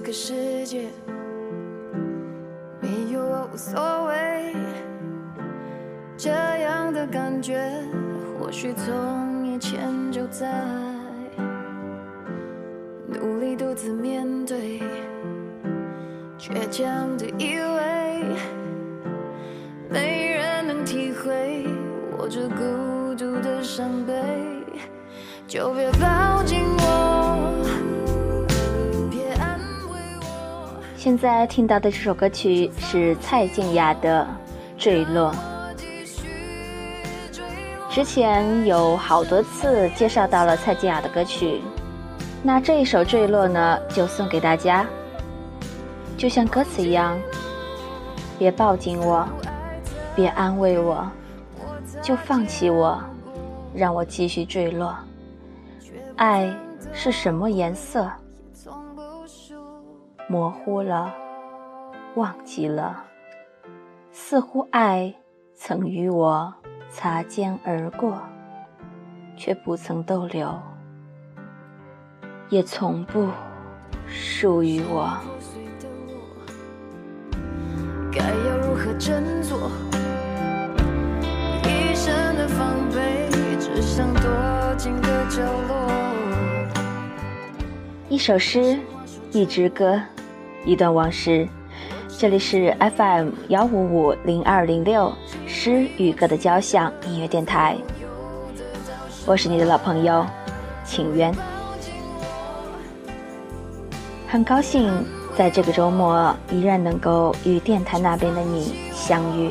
这个世界没有我无所谓，这样的感觉或许从以前就在，努力独自面对，倔强的以为没人能体会我这孤独的伤悲，就别抱紧我，现在听到的这首歌曲是蔡健雅的《坠落》。之前有好多次介绍到了蔡健雅的歌曲，那这一首《坠落》呢，就送给大家。就像歌词一样，别抱紧我，别安慰我，就放弃我，让我继续坠落。爱是什么颜色？模糊了，忘记了，似乎爱曾与我擦肩而过，却不曾逗留，也从不属于我。该要如何振作？一身的防备，只想躲进个角落。一首诗，一支歌，一段往事。这里是 FM 幺五五零二零六诗与歌的交响音乐电台，我是你的老朋友秦渊，很高兴在这个周末依然能够与电台那边的你相遇。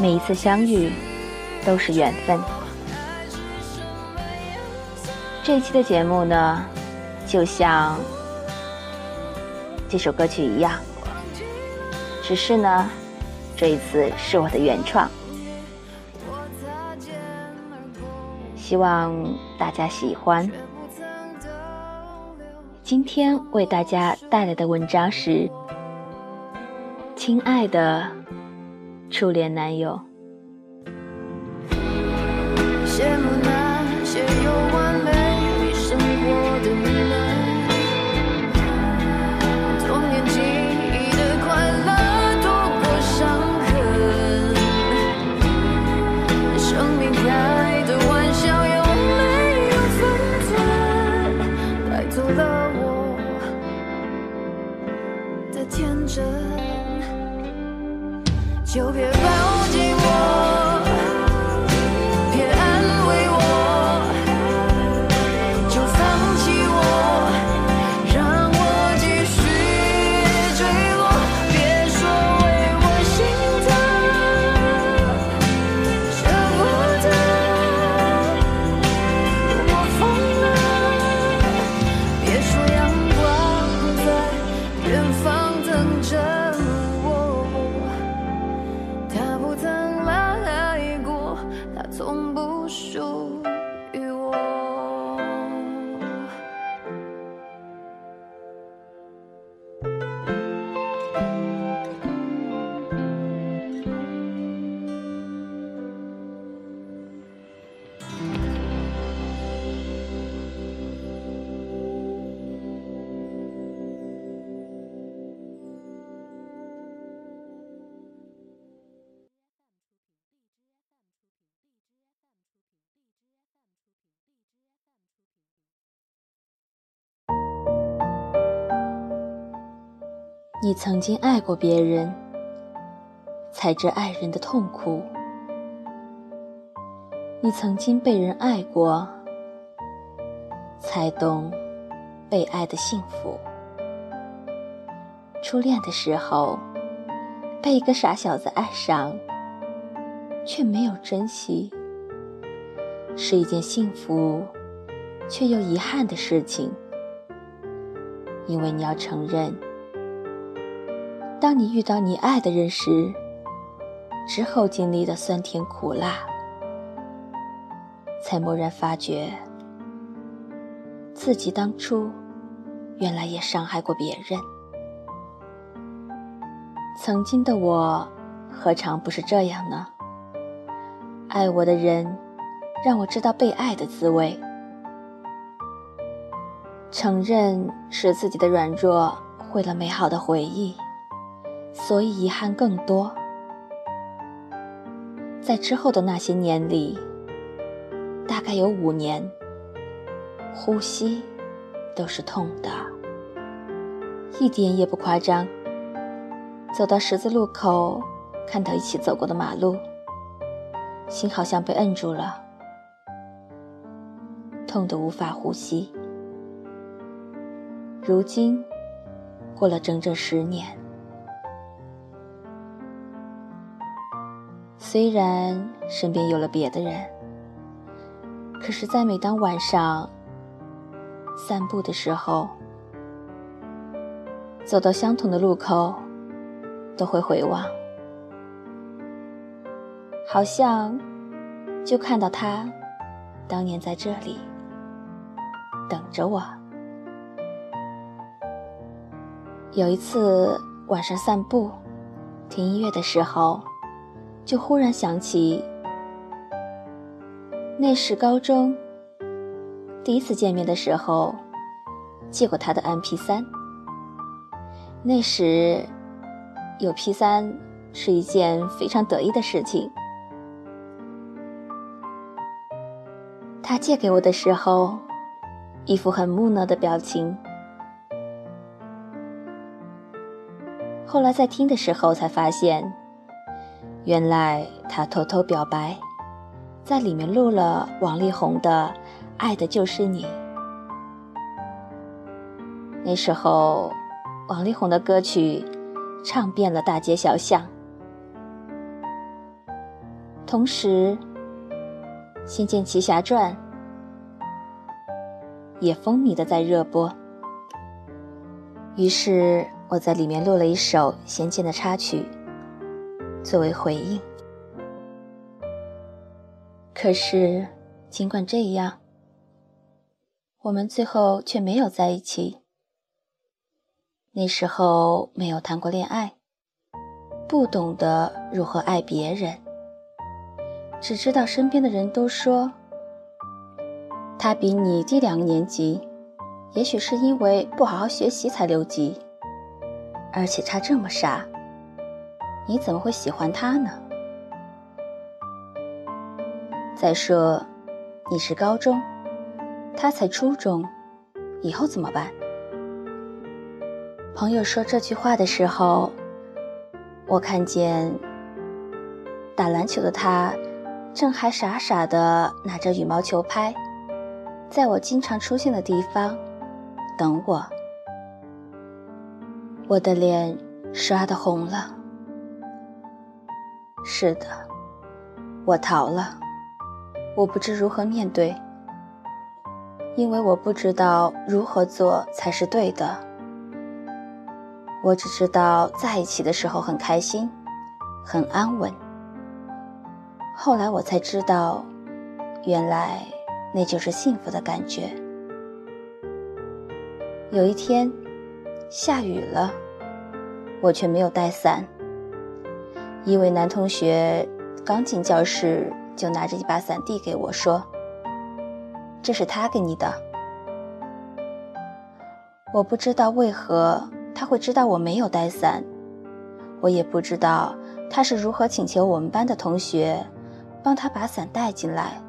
每一次相遇都是缘分。这一期的节目呢，就像这首歌曲一样，只是呢，这一次是我的原创，希望大家喜欢。今天为大家带来的文章是《亲爱的初恋男友》。羡慕那些有你曾经爱过别人，才知爱人的痛苦；你曾经被人爱过，才懂被爱的幸福。初恋的时候，被一个傻小子爱上，却没有珍惜，是一件幸福却又遗憾的事情。因为你要承认。当你遇到你爱的人时，之后经历的酸甜苦辣，才蓦然发觉，自己当初原来也伤害过别人。曾经的我，何尝不是这样呢？爱我的人，让我知道被爱的滋味。承认是自己的软弱毁了美好的回忆，所以遗憾更多。在之后的那些年里，大概有五年，呼吸都是痛的，一点也不夸张。走到十字路口，看到一起走过的马路，心好像被摁住了，痛得无法呼吸。如今，过了整整十年，虽然身边有了别的人，可是，在每当晚上散步的时候，走到相同的路口。都会回望，好像就看到他当年在这里等着我。有一次晚上散步，听音乐的时候，就忽然想起那时高中第一次见面的时候，借过他的 MP3，那时。有 P 三是一件非常得意的事情。他借给我的时候，一副很木讷的表情。后来在听的时候才发现，原来他偷偷表白，在里面录了王力宏的《爱的就是你》。那时候，王力宏的歌曲。唱遍了大街小巷，同时，《仙剑奇侠传》也风靡的在热播。于是我在里面录了一首《仙剑》的插曲，作为回应。可是，尽管这样，我们最后却没有在一起。那时候没有谈过恋爱，不懂得如何爱别人，只知道身边的人都说他比你低两个年级，也许是因为不好好学习才留级，而且他这么傻，你怎么会喜欢他呢？再说你是高中，他才初中，以后怎么办？朋友说这句话的时候，我看见打篮球的他，正还傻傻的拿着羽毛球拍，在我经常出现的地方等我。我的脸刷的红了。是的，我逃了，我不知如何面对，因为我不知道如何做才是对的。我只知道在一起的时候很开心，很安稳。后来我才知道，原来那就是幸福的感觉。有一天，下雨了，我却没有带伞。一位男同学刚进教室就拿着一把伞递给我，说：“这是他给你的。”我不知道为何。他会知道我没有带伞，我也不知道他是如何请求我们班的同学帮他把伞带进来。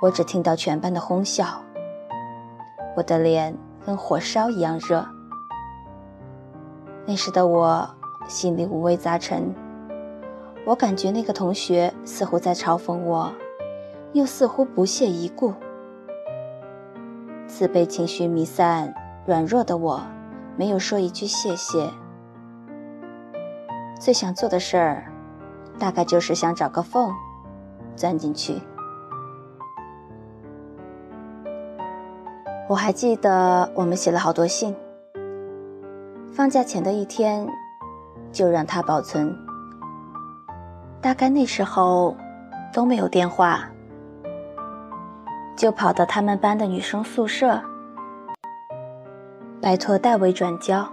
我只听到全班的哄笑，我的脸跟火烧一样热。那时的我心里五味杂陈，我感觉那个同学似乎在嘲讽我，又似乎不屑一顾。自卑情绪弥散，软弱的我。没有说一句谢谢。最想做的事儿，大概就是想找个缝，钻进去。我还记得我们写了好多信，放假前的一天，就让他保存。大概那时候都没有电话，就跑到他们班的女生宿舍。拜托代为转交。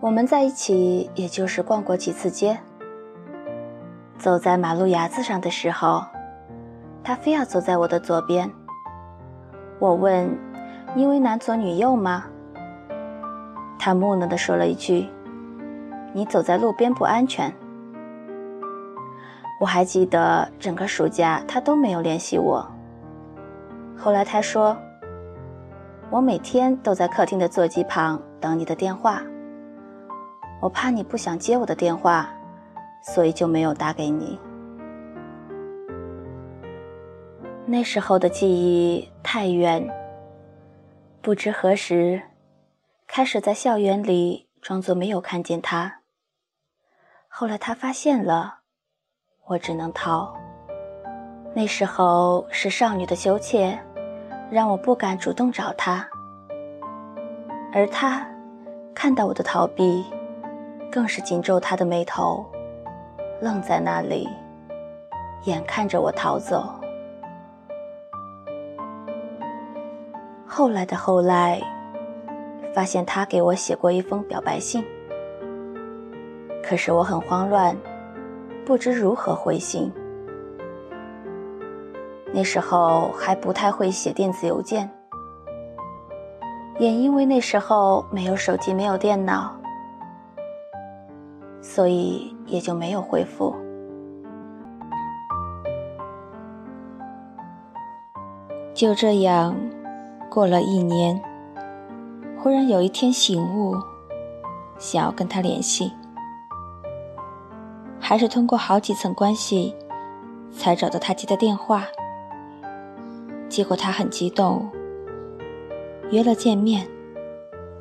我们在一起，也就是逛过几次街。走在马路牙子上的时候，他非要走在我的左边。我问：“因为男左女右吗？”他木讷地说了一句：“你走在路边不安全。”我还记得整个暑假他都没有联系我。后来他说：“我每天都在客厅的座机旁等你的电话。我怕你不想接我的电话，所以就没有打给你。”那时候的记忆太远，不知何时。开始在校园里装作没有看见他。后来他发现了，我只能逃。那时候是少女的羞怯，让我不敢主动找他。而他看到我的逃避，更是紧皱他的眉头，愣在那里，眼看着我逃走。后来的后来。发现他给我写过一封表白信，可是我很慌乱，不知如何回信。那时候还不太会写电子邮件，也因为那时候没有手机，没有电脑，所以也就没有回复。就这样过了一年。忽然有一天醒悟，想要跟他联系，还是通过好几层关系，才找到他接的电话。结果他很激动，约了见面，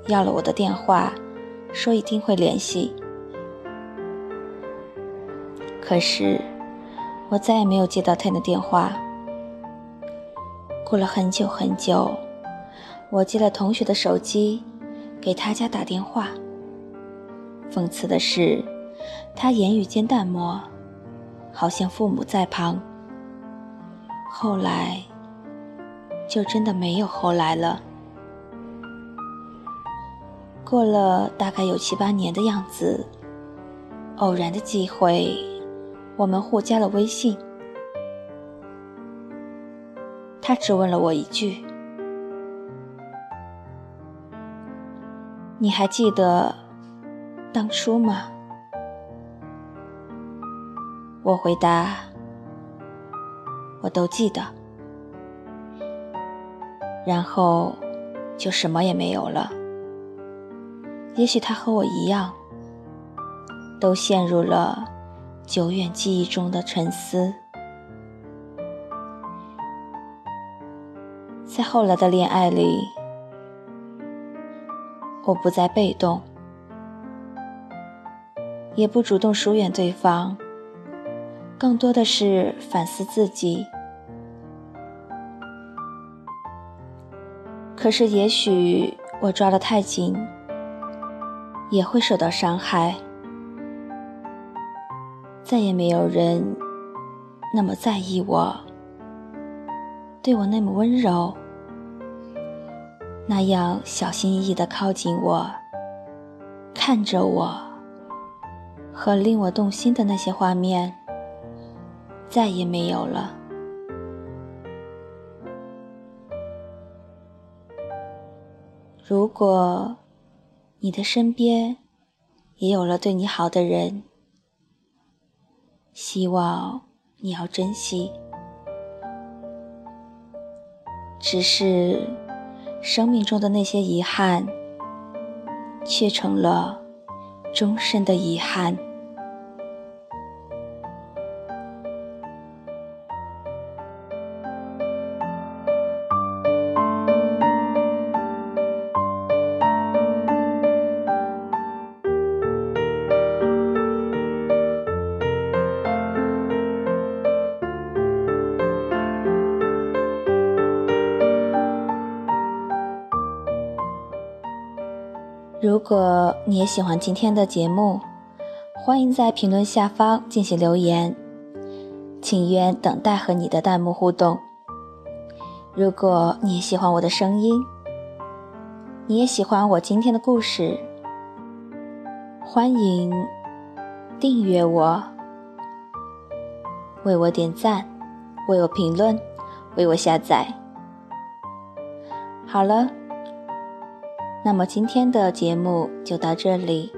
要了我的电话，说一定会联系。可是我再也没有接到他的电话。过了很久很久。我接了同学的手机，给他家打电话。讽刺的是，他言语间淡漠，好像父母在旁。后来，就真的没有后来了。过了大概有七八年的样子，偶然的机会，我们互加了微信。他只问了我一句。你还记得当初吗？我回答：“我都记得。”然后就什么也没有了。也许他和我一样，都陷入了久远记忆中的沉思。在后来的恋爱里。我不再被动，也不主动疏远对方，更多的是反思自己。可是，也许我抓得太紧，也会受到伤害。再也没有人那么在意我，对我那么温柔。那样小心翼翼地靠近我，看着我，和令我动心的那些画面，再也没有了。如果你的身边也有了对你好的人，希望你要珍惜。只是。生命中的那些遗憾，却成了终身的遗憾。如果你也喜欢今天的节目，欢迎在评论下方进行留言，请愿等待和你的弹幕互动。如果你也喜欢我的声音，你也喜欢我今天的故事，欢迎订阅我，为我点赞，为我评论，为我下载。好了，那么今天的节目就到这里，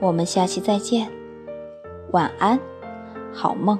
我们下期再见，晚安，好梦。